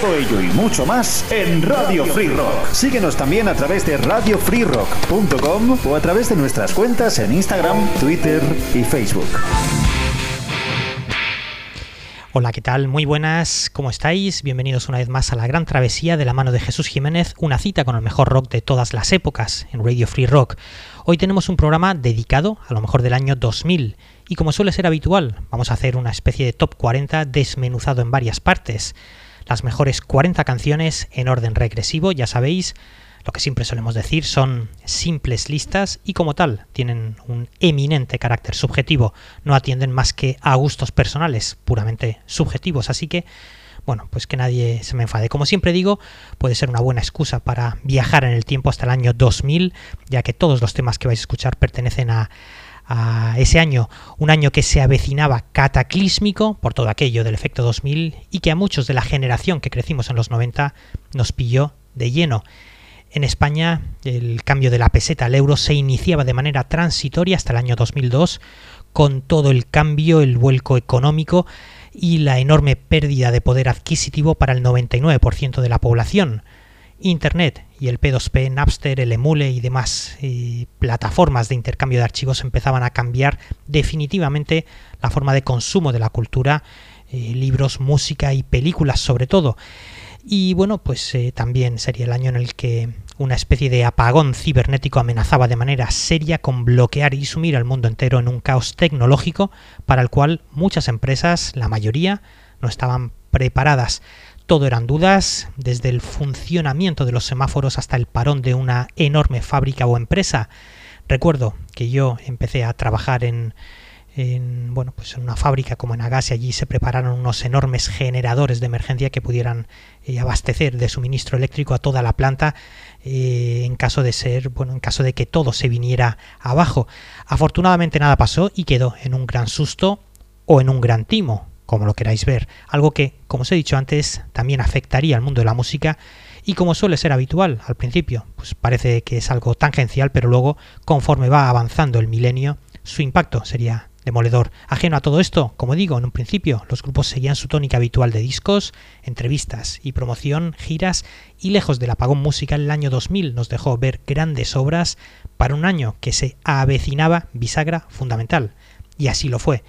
Todo ello y mucho más en Radio Free Rock. Síguenos también a través de radiofreerock.com o a través de nuestras cuentas en Instagram, Twitter y Facebook. Hola, ¿qué tal? Muy buenas, ¿cómo estáis? Bienvenidos una vez más a la gran travesía de la mano de Jesús Jiménez, una cita con el mejor rock de todas las épocas en Radio Free Rock. Hoy tenemos un programa dedicado a lo mejor del año 2000 y como suele ser habitual, vamos a hacer una especie de top 40 desmenuzado en varias partes las mejores 40 canciones en orden regresivo, ya sabéis, lo que siempre solemos decir son simples listas y como tal tienen un eminente carácter subjetivo, no atienden más que a gustos personales puramente subjetivos, así que bueno, pues que nadie se me enfade. Como siempre digo, puede ser una buena excusa para viajar en el tiempo hasta el año 2000, ya que todos los temas que vais a escuchar pertenecen a, a ese año, un año que se avecinaba cataclísmico por todo aquello del efecto 2000 y que a muchos de la generación que crecimos en los 90 nos pilló de lleno. En España el cambio de la peseta al euro se iniciaba de manera transitoria hasta el año 2002 con todo el cambio, el vuelco económico y la enorme pérdida de poder adquisitivo para el 99% de la población. Internet y el P2P, Napster, el Emule y demás eh, plataformas de intercambio de archivos empezaban a cambiar definitivamente la forma de consumo de la cultura, eh, libros, música y películas sobre todo. Y bueno, pues eh, también sería el año en el que una especie de apagón cibernético amenazaba de manera seria con bloquear y sumir al mundo entero en un caos tecnológico para el cual muchas empresas, la mayoría, no estaban preparadas. Todo eran dudas, desde el funcionamiento de los semáforos hasta el parón de una enorme fábrica o empresa. Recuerdo que yo empecé a trabajar en, bueno, pues en una fábrica como en y allí se prepararon unos enormes generadores de emergencia que pudieran eh, abastecer de suministro eléctrico a toda la planta eh, en caso de ser, bueno, en caso de que todo se viniera abajo. Afortunadamente nada pasó y quedó en un gran susto o en un gran timo, como lo queráis ver, algo que, como os he dicho antes, también afectaría al mundo de la música y como suele ser habitual al principio, pues parece que es algo tangencial, pero luego, conforme va avanzando el milenio, su impacto sería demoledor. Ajeno a todo esto, como digo, en un principio, los grupos seguían su tónica habitual de discos, entrevistas y promoción, giras, y lejos del apagón musical el año 2000 nos dejó ver grandes obras para un año que se avecinaba bisagra fundamental. Y así lo fue.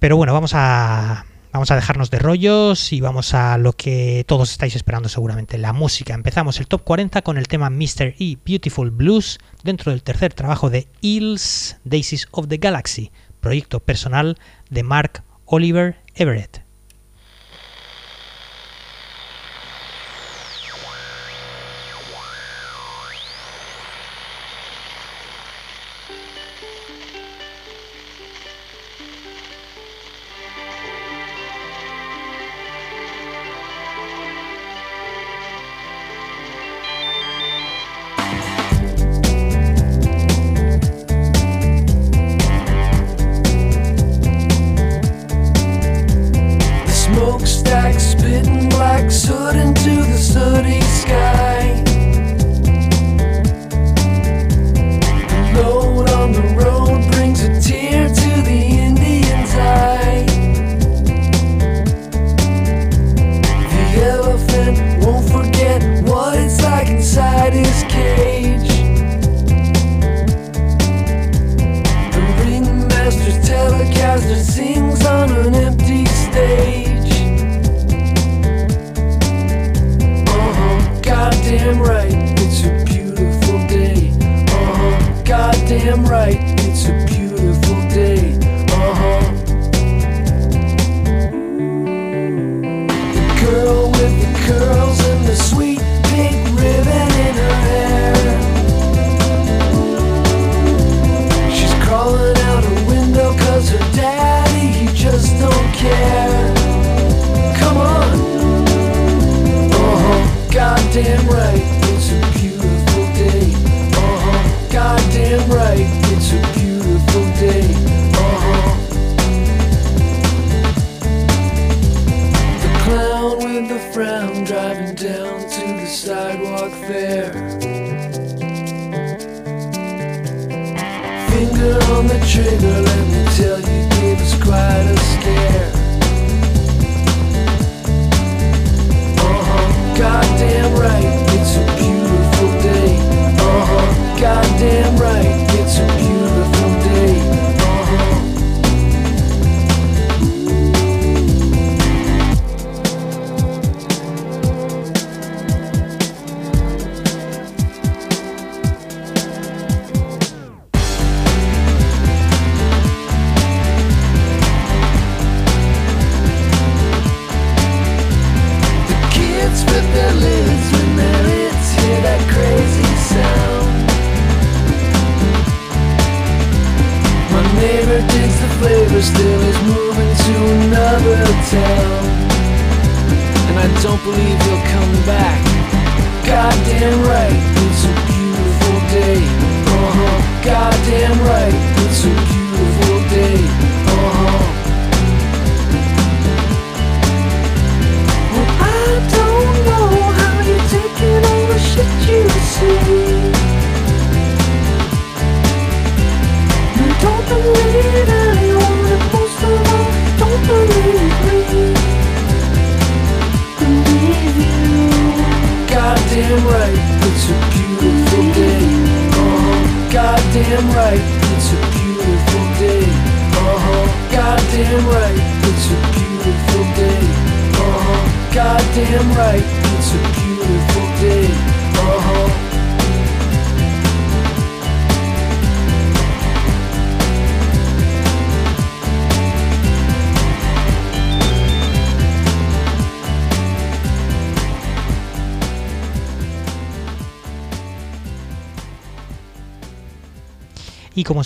Pero bueno, vamos a, vamos a dejarnos de rollos y vamos a lo que todos estáis esperando seguramente, la música. Empezamos el top 40 con el tema Mr. E Beautiful Blues dentro del tercer trabajo de Eels Daisies of the Galaxy, proyecto personal de Mark Oliver Everett. Right, it's a beautiful day.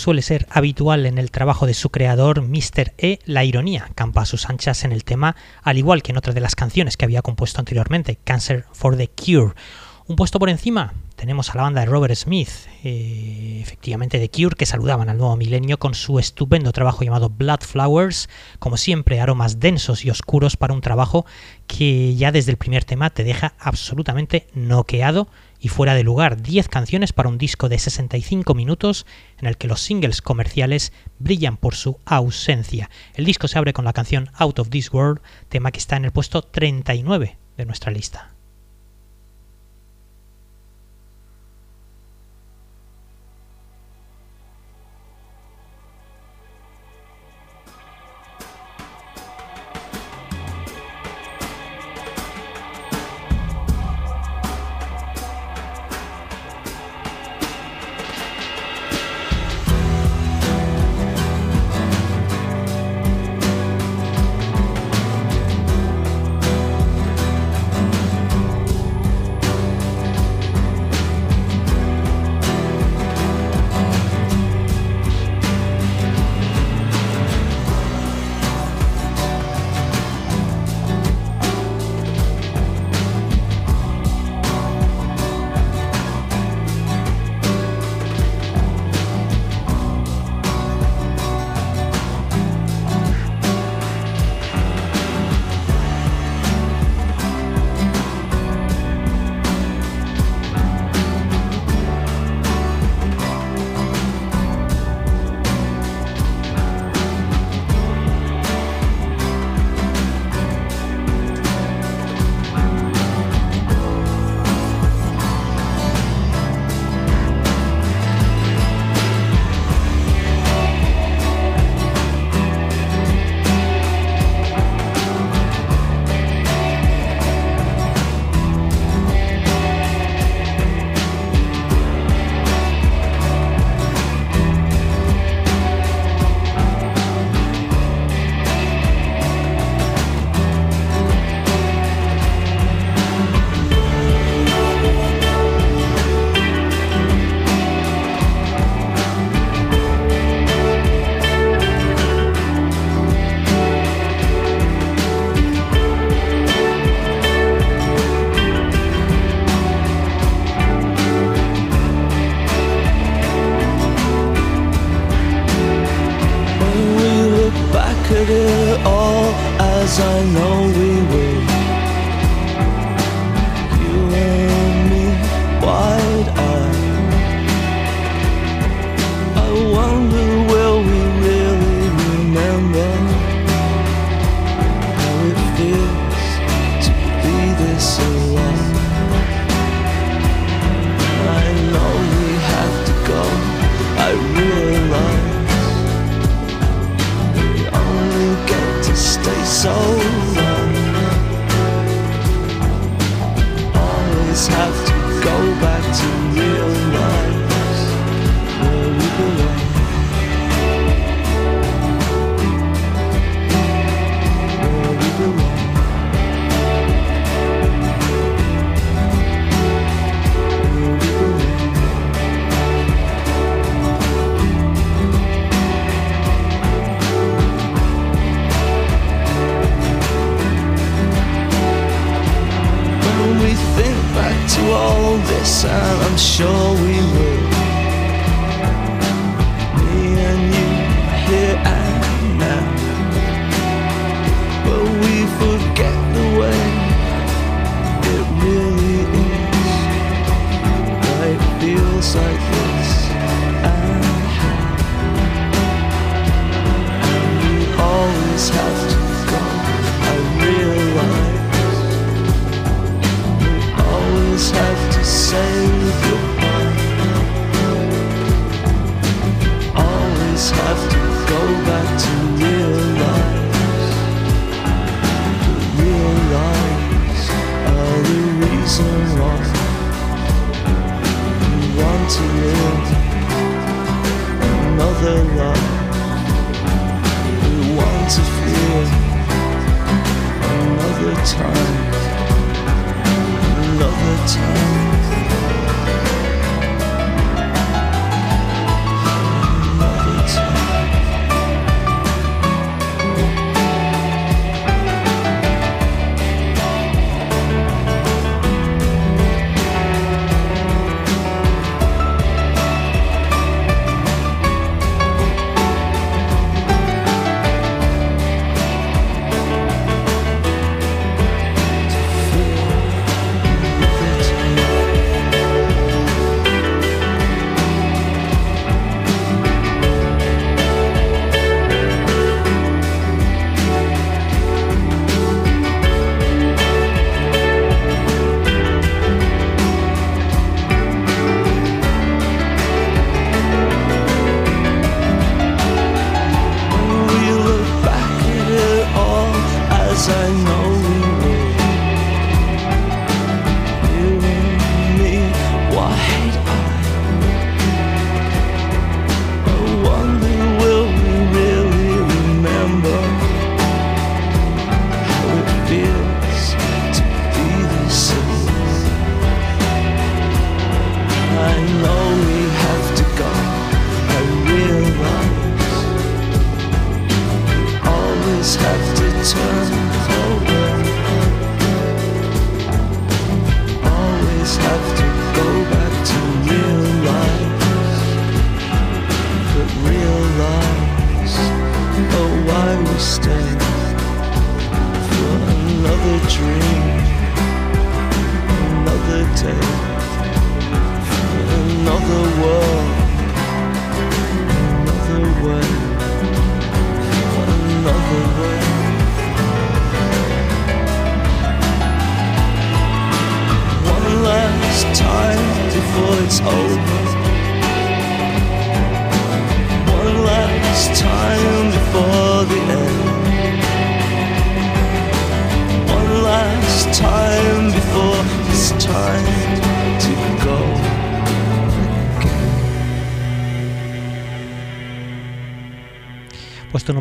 Suele ser habitual en el trabajo de su creador, Mr. E, la ironía campa a sus anchas en el tema, al igual que en otra de las canciones que había compuesto anteriormente, Cancer for the Cure. Un puesto por encima, tenemos a la banda de Robert Smith, eh, efectivamente de Cure, que saludaban al nuevo milenio con su estupendo trabajo llamado Blood Flowers, como siempre aromas densos y oscuros para un trabajo que ya desde el primer tema te deja absolutamente noqueado y fuera de lugar. 10 canciones para un disco de 65 minutos en el que los singles comerciales brillan por su ausencia. El disco se abre con la canción Out of This World, tema que está en el puesto 39 de nuestra lista. his health. Peace.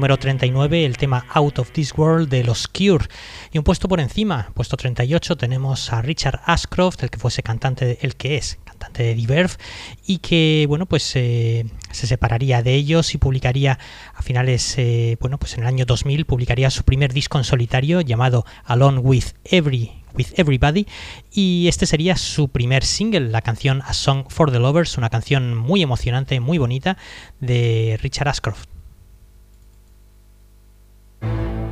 número 39 el tema Out of This World de los Cure. Y un puesto por encima, puesto 38, tenemos a Richard Ashcroft, el que fuese cantante, de, el que es cantante de Diverve, y que, bueno, pues eh, se separaría de ellos y publicaría a finales, eh, bueno, pues en el año 2000, publicaría su primer disco en solitario llamado Alone with Every With Everybody y este sería su primer single, la canción A Song for the Lovers, una canción muy emocionante, muy bonita de Richard Ashcroft. thank you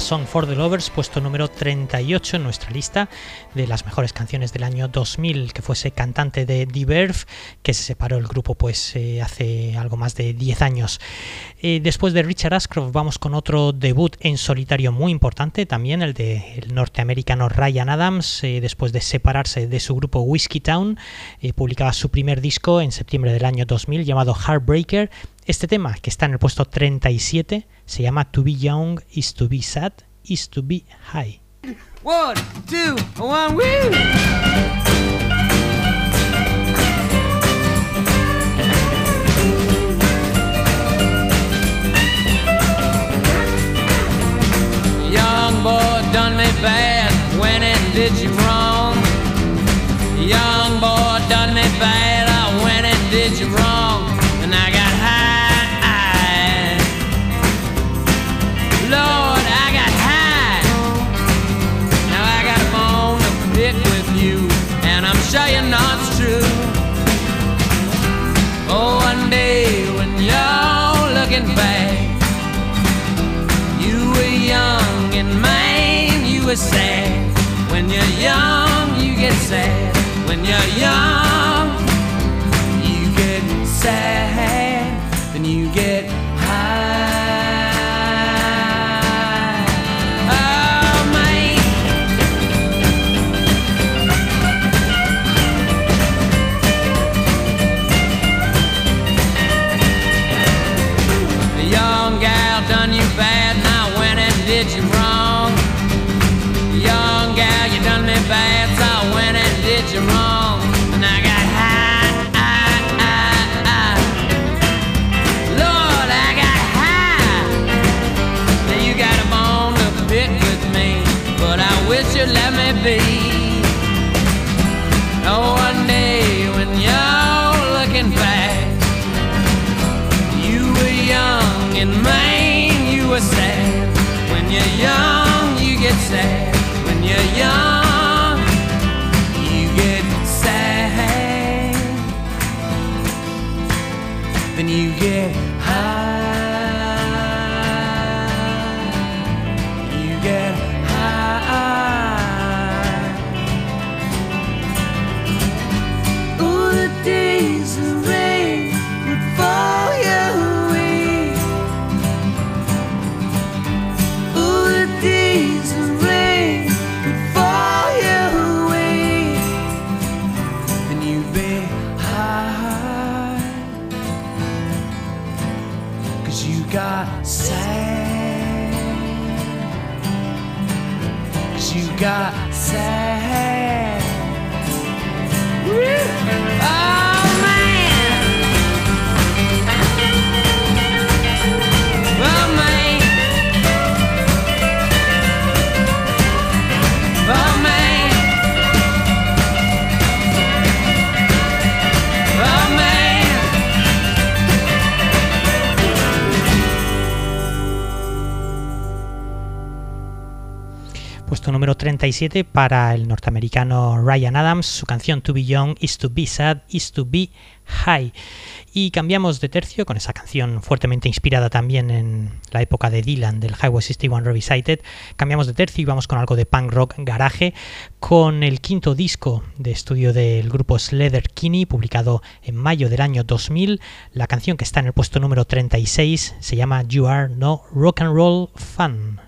Song for the Lovers, puesto número 38 en nuestra lista de las mejores canciones del año 2000, que fuese cantante de The Verve, que se separó el grupo pues eh, hace algo más de 10 años. Eh, después de Richard Ashcroft vamos con otro debut en solitario muy importante, también el del norteamericano Ryan Adams, eh, después de separarse de su grupo Whiskey Town, publicaba su primer disco en septiembre del año 2000 llamado Heartbreaker. Este tema, que está en el puesto 37, se llama To Be Young is to Be Sad is to Be High. One, two, one, sad. When you're young, you get sad. When you're young, you get sad. Sad. Número 37 para el norteamericano Ryan Adams, su canción To Be Young is to Be Sad is to Be High. Y cambiamos de tercio con esa canción fuertemente inspirada también en la época de Dylan del Highway 61 Revisited. Cambiamos de tercio y vamos con algo de punk rock garaje con el quinto disco de estudio del grupo Slether Kinney publicado en mayo del año 2000. La canción que está en el puesto número 36 se llama You Are No Rock and Roll Fan.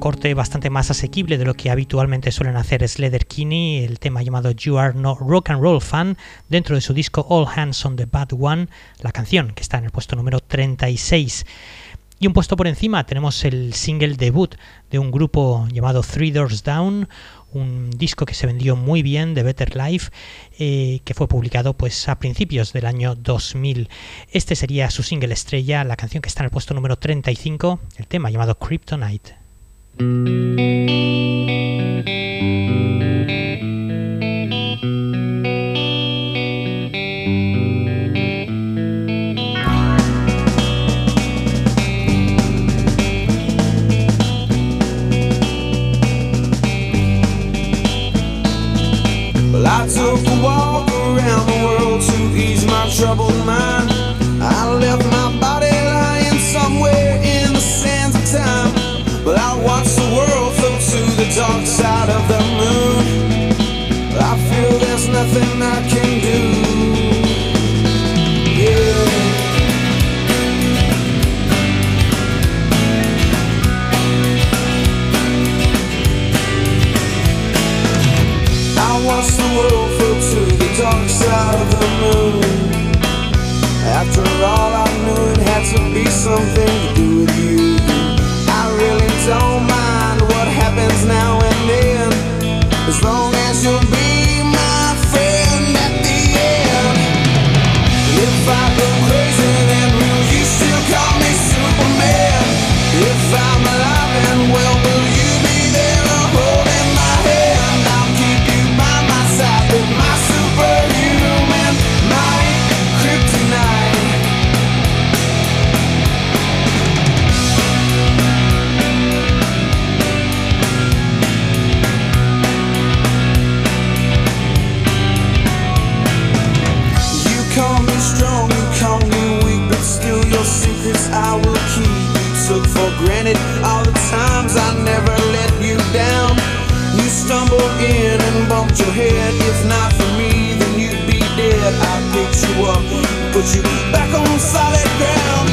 Corte bastante más asequible de lo que habitualmente suelen hacer Sledder Kinney, el tema llamado You Are No Rock and Roll Fan, dentro de su disco All Hands on the Bad One, la canción que está en el puesto número 36. Y un puesto por encima tenemos el single debut de un grupo llamado Three Doors Down, un disco que se vendió muy bien de Better Life, eh, que fue publicado pues a principios del año 2000. Este sería su single estrella, la canción que está en el puesto número 35, el tema llamado Kryptonite. thank you. You in and bumped your head. If not for me, then you'd be dead. I picked you up, put you back on solid ground.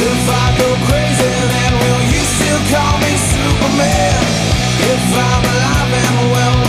If I go crazy, then will you still call me Superman? If I'm alive and well,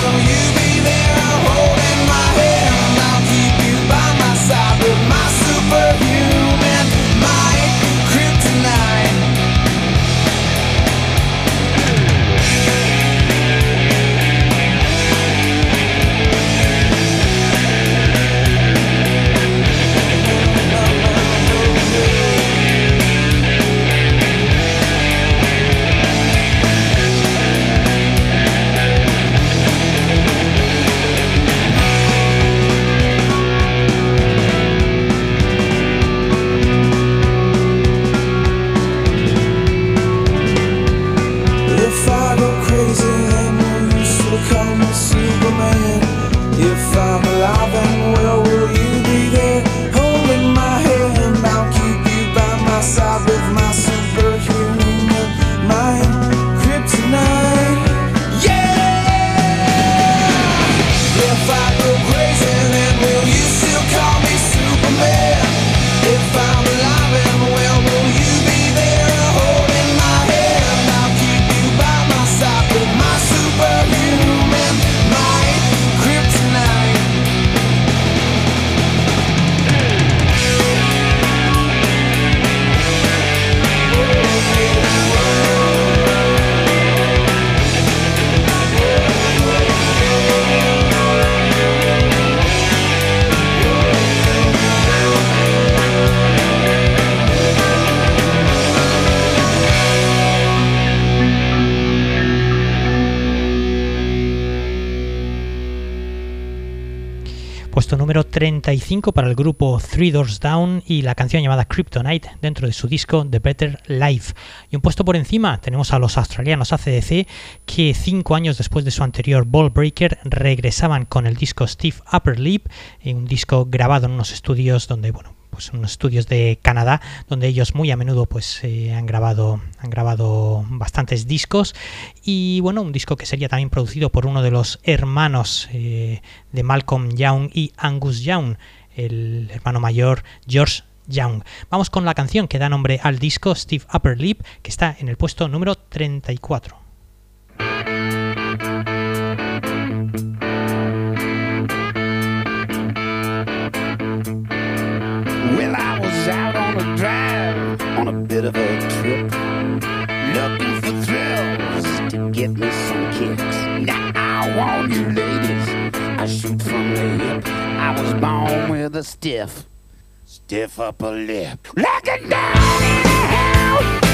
número 35 para el grupo Three Doors Down y la canción llamada Kryptonite dentro de su disco The Better Life. Y un puesto por encima tenemos a los australianos ACDC que cinco años después de su anterior Ball Breaker regresaban con el disco Steve Upper Lip, eh, un disco grabado en unos estudios donde, bueno, pues unos estudios de Canadá donde ellos muy a menudo pues eh, han grabado han grabado bastantes discos y bueno un disco que sería también producido por uno de los hermanos eh, de Malcolm Young y Angus Young el hermano mayor George Young. Vamos con la canción que da nombre al disco Steve Upper Lip, que está en el puesto número 34. Bit of a trip, looking for thrills to get me some kicks. Now, I want you ladies, I shoot from the hip. I was born with a stiff, stiff upper lip. Looking down in the house,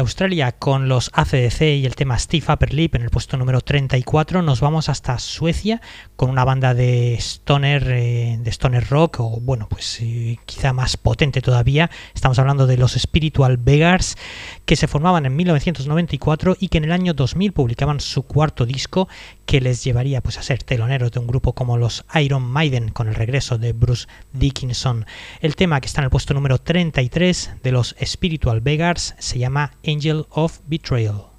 Australia con los ACDC y el tema Steve Upper Lip en el puesto número 34 nos vamos hasta Suecia con una banda de stoner, eh, de stoner rock o bueno pues eh, quizá más potente todavía. Estamos hablando de los Spiritual Beggars que se formaban en 1994 y que en el año 2000 publicaban su cuarto disco que les llevaría pues a ser teloneros de un grupo como los Iron Maiden con el regreso de Bruce Dickinson. El tema que está en el puesto número 33 de los Spiritual Beggars se llama Angel of Betrayal.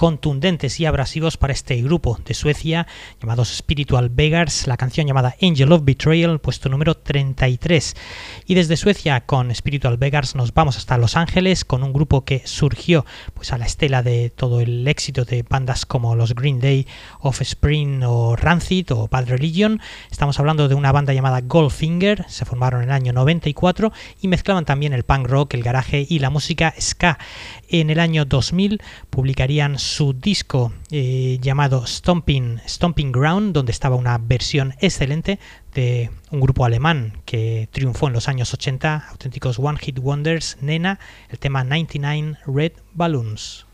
Contundentes y abrasivos para este grupo de Suecia llamados Spiritual Beggars, la canción llamada Angel of Betrayal, puesto número 33. Y desde Suecia con Spiritual Beggars nos vamos hasta Los Ángeles con un grupo que surgió pues a la estela de todo el éxito de bandas como los Green Day, Offspring o Rancid o Bad Religion. Estamos hablando de una banda llamada Goldfinger, se formaron en el año 94 y mezclaban también el punk rock, el garaje y la música ska. En el año 2000 publicarían su disco eh, llamado Stomping, Stomping Ground, donde estaba una versión excelente de un grupo alemán que triunfó en los años 80, auténticos One Hit Wonders, Nena, el tema 99 Red Balloons.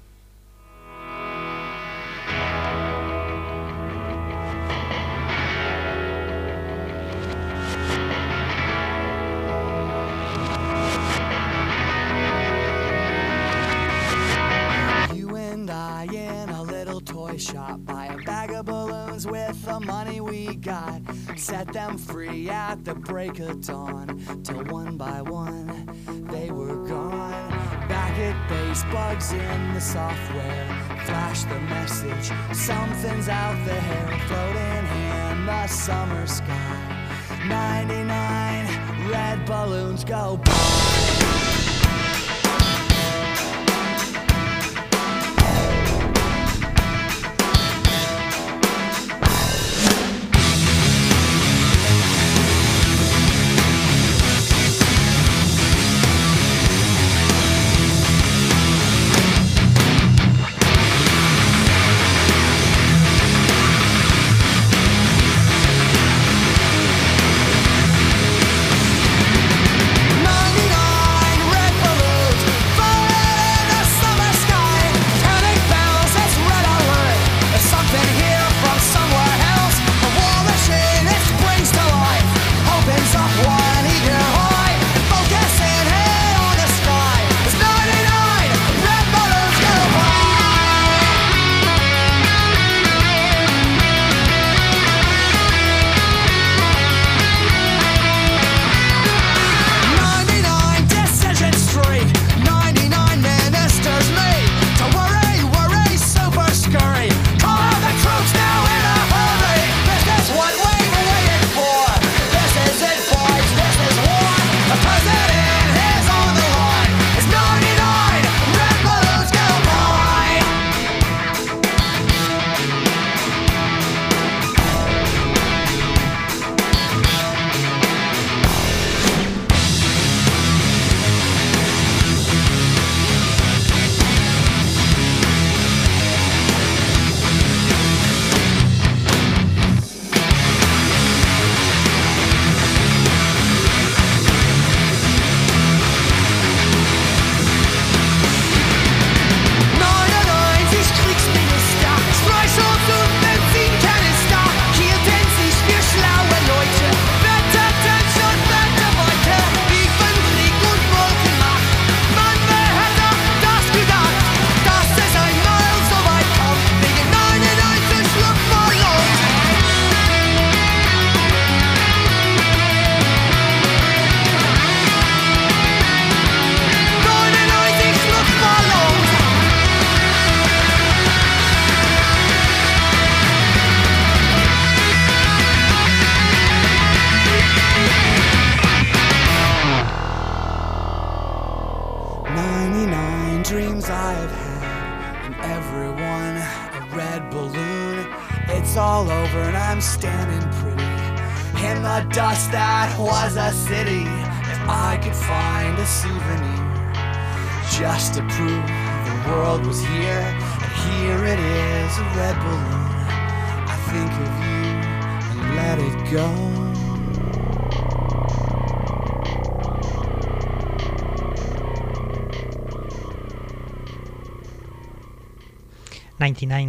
Got. Set them free at the break of dawn. Till one by one they were gone. Back at base, bugs in the software. Flash the message. Something's out there floating in the summer sky. 99 red balloons go by.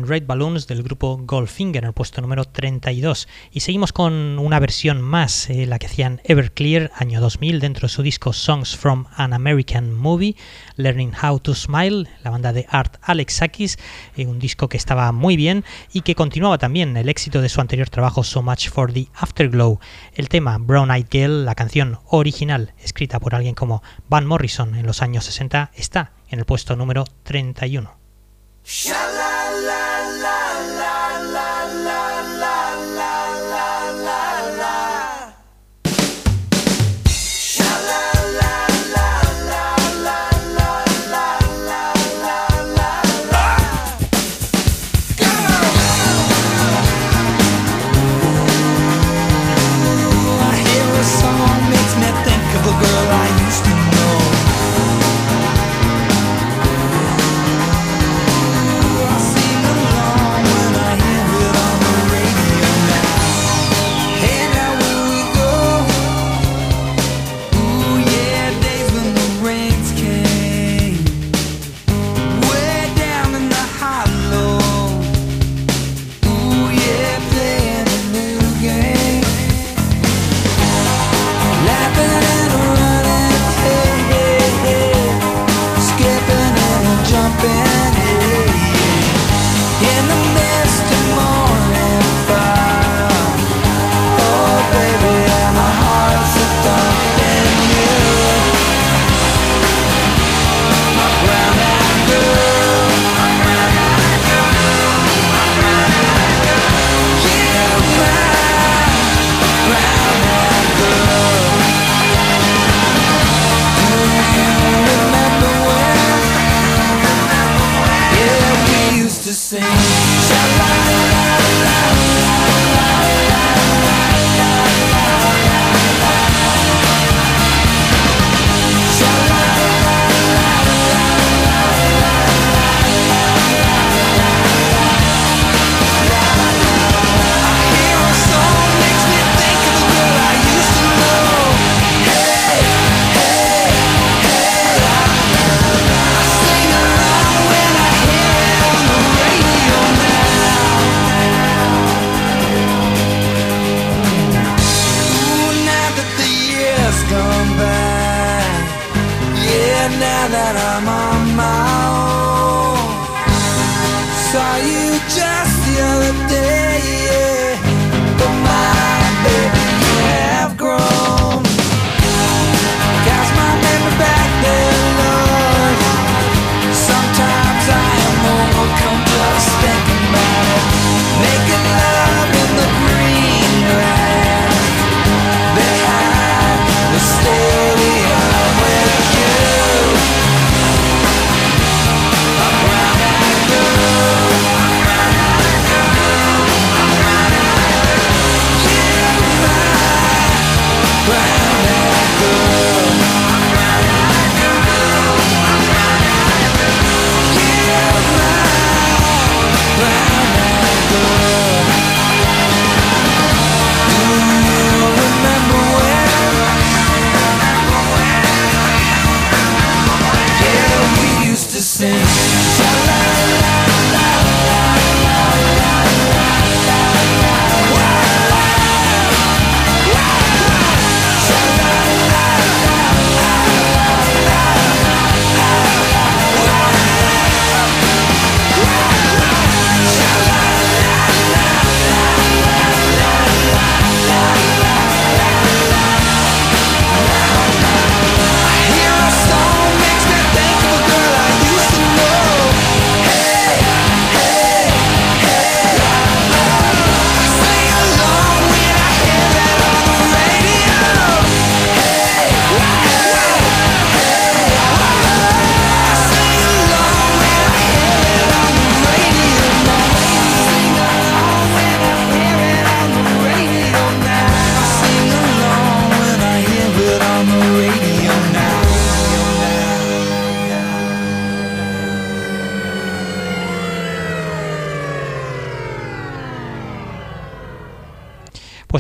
Red Balloons del grupo Goldfinger en el puesto número 32. Y seguimos con una versión más, eh, la que hacían Everclear año 2000 dentro de su disco Songs from an American Movie, Learning How to Smile, la banda de Art Alexakis, eh, un disco que estaba muy bien y que continuaba también el éxito de su anterior trabajo So Much for the Afterglow. El tema Brown Eyed Girl, la canción original escrita por alguien como Van Morrison en los años 60, está en el puesto número 31.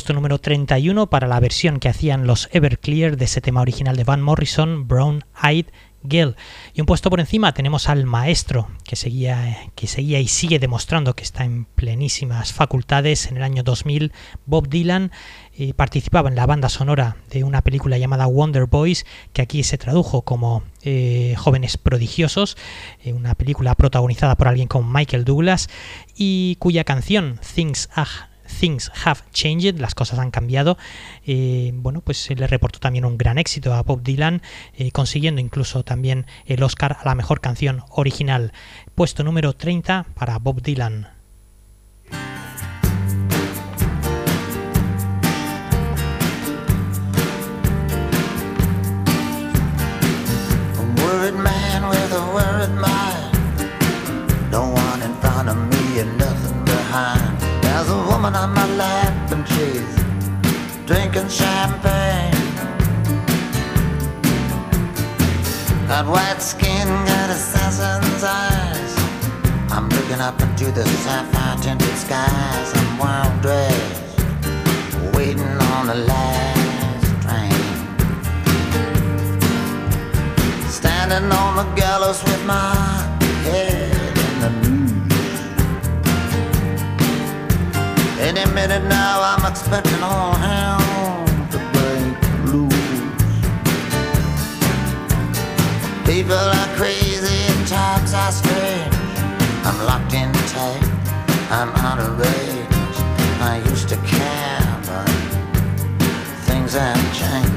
puesto número 31 para la versión que hacían los Everclear de ese tema original de Van Morrison, Brown Eyed Girl. Y un puesto por encima tenemos al maestro que seguía, que seguía y sigue demostrando que está en plenísimas facultades. En el año 2000, Bob Dylan eh, participaba en la banda sonora de una película llamada Wonder Boys, que aquí se tradujo como eh, Jóvenes Prodigiosos, eh, una película protagonizada por alguien como Michael Douglas y cuya canción Things Are Things Have Changed, las cosas han cambiado, eh, bueno, pues se le reportó también un gran éxito a Bob Dylan, eh, consiguiendo incluso también el Oscar a la mejor canción original. Puesto número 30 para Bob Dylan. No one in front of me and nothing behind. Woman on my lap and she's drinking champagne. Got white skin, got assassin's eyes. I'm looking up into the sapphire tinted skies. I'm well dressed, waiting on the last train. Standing on the gallows with my Any minute now, I'm expecting all hell to break loose. People are crazy and times are strange. I'm locked in tight, I'm out of range. I used to care, but things have changed.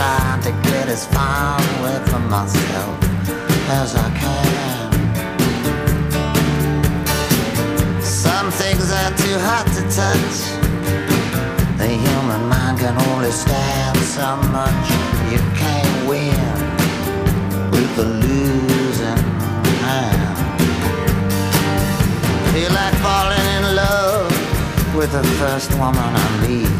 trying to get as far away from myself as I can. Some things are too hot to touch. The human mind can only stand so much. You can't win with the losing hand. Feel like falling in love with the first woman I meet.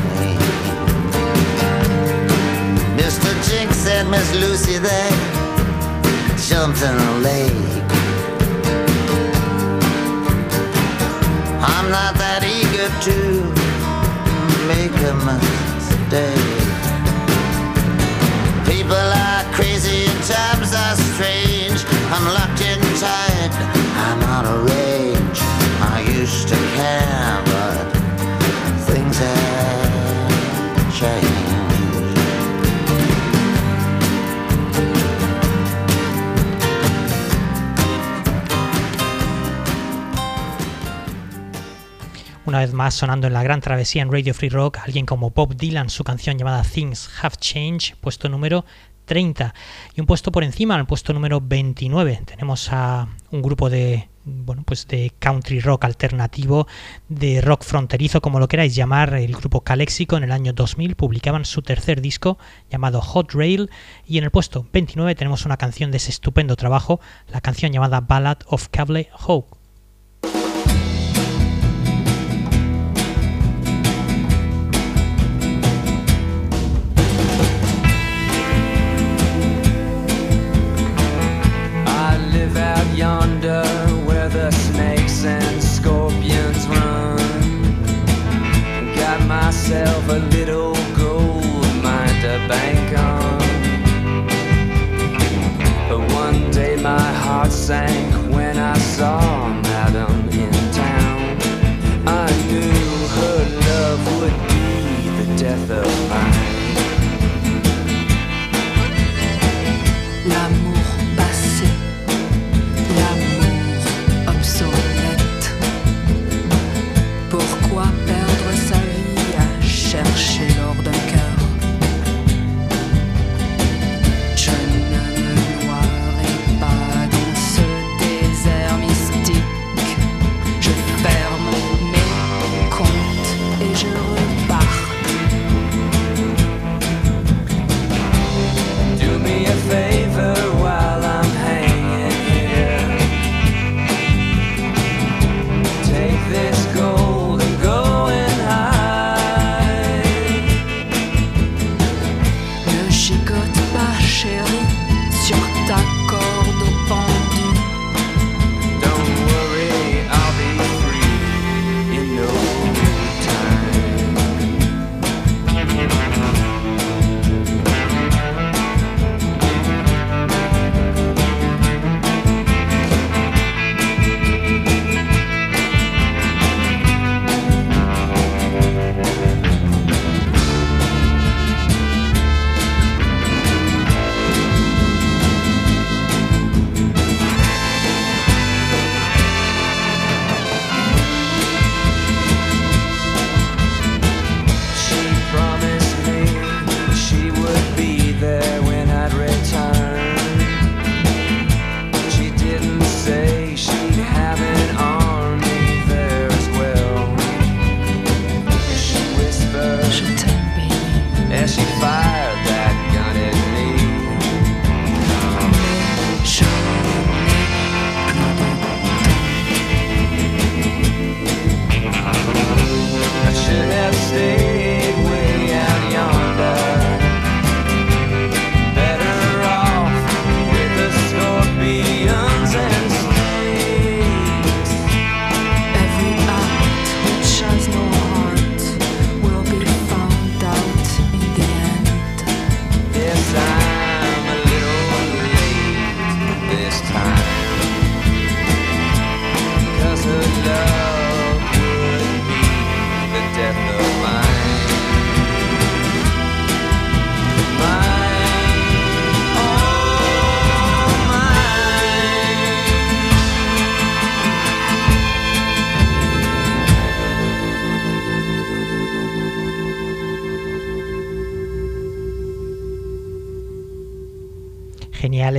Jinx and Miss Lucy, they jumped in the lake. I'm not that eager to make a mistake. People are crazy Una vez más sonando en la gran travesía en Radio Free Rock, alguien como Bob Dylan, su canción llamada Things Have Changed, puesto número 30. Y un puesto por encima, en el puesto número 29, tenemos a un grupo de bueno, pues de country rock alternativo, de rock fronterizo, como lo queráis llamar, el grupo Calexico en el año 2000 publicaban su tercer disco llamado Hot Rail y en el puesto 29 tenemos una canción de ese estupendo trabajo, la canción llamada Ballad of Cable Hope. Yonder where the snakes and scorpions run. Got myself a little gold mine to bank on. But one day my heart sank when I saw Madam in town. I knew her love would be the death of mine.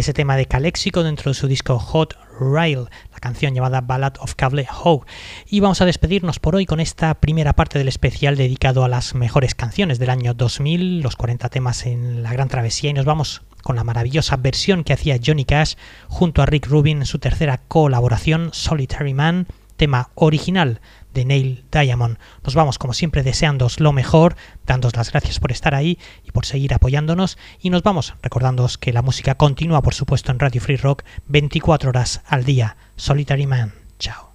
Ese tema de Calexico dentro de su disco Hot Rail, la canción llamada Ballad of Cable Howe. Y vamos a despedirnos por hoy con esta primera parte del especial dedicado a las mejores canciones del año 2000, los 40 temas en la Gran Travesía y nos vamos con la maravillosa versión que hacía Johnny Cash junto a Rick Rubin en su tercera colaboración Solitary Man, tema original de Neil Diamond. Nos vamos como siempre deseándoos lo mejor, dándos las gracias por estar ahí y por seguir apoyándonos y nos vamos recordándoos que la música continúa por supuesto en Radio Free Rock 24 horas al día. Solitary Man. Chao.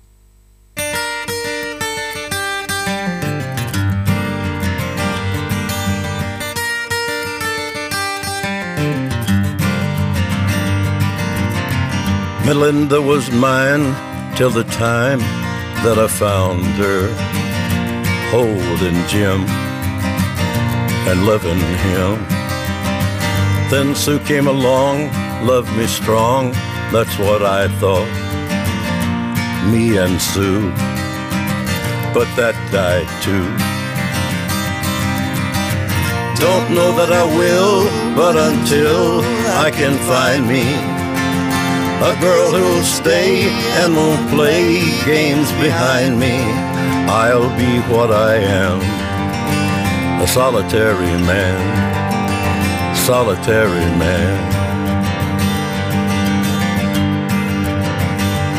Melinda was mine till the time that I found her holding Jim and loving him. Then Sue came along, loved me strong, that's what I thought. Me and Sue. but that died too. Don't know that I will, but until I can find me a girl who'll stay and won't play games behind me, I'll be what I am, a solitary man, solitary man.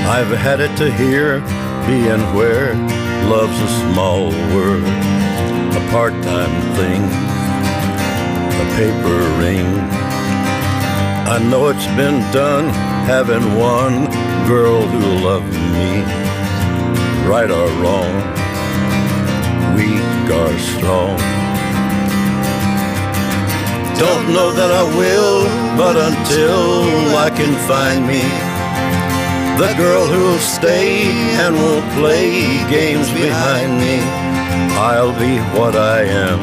I've had it to hear, being where love's a small word, a part-time thing, a paper ring. I know it's been done having one girl who loved me, right or wrong, weak or strong. Don't know that I will, but until I can find me the girl who'll stay and won't play games behind me, I'll be what I am,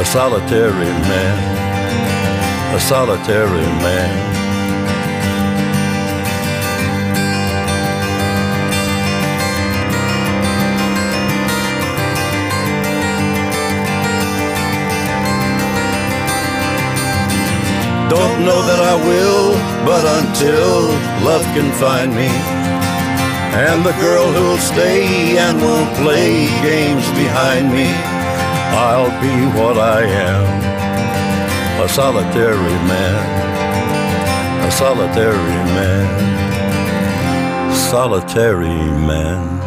a solitary man, a solitary man. Know that I will, but until love can find me, and the girl who'll stay and won't play games behind me, I'll be what I am, a solitary man, a solitary man, solitary man.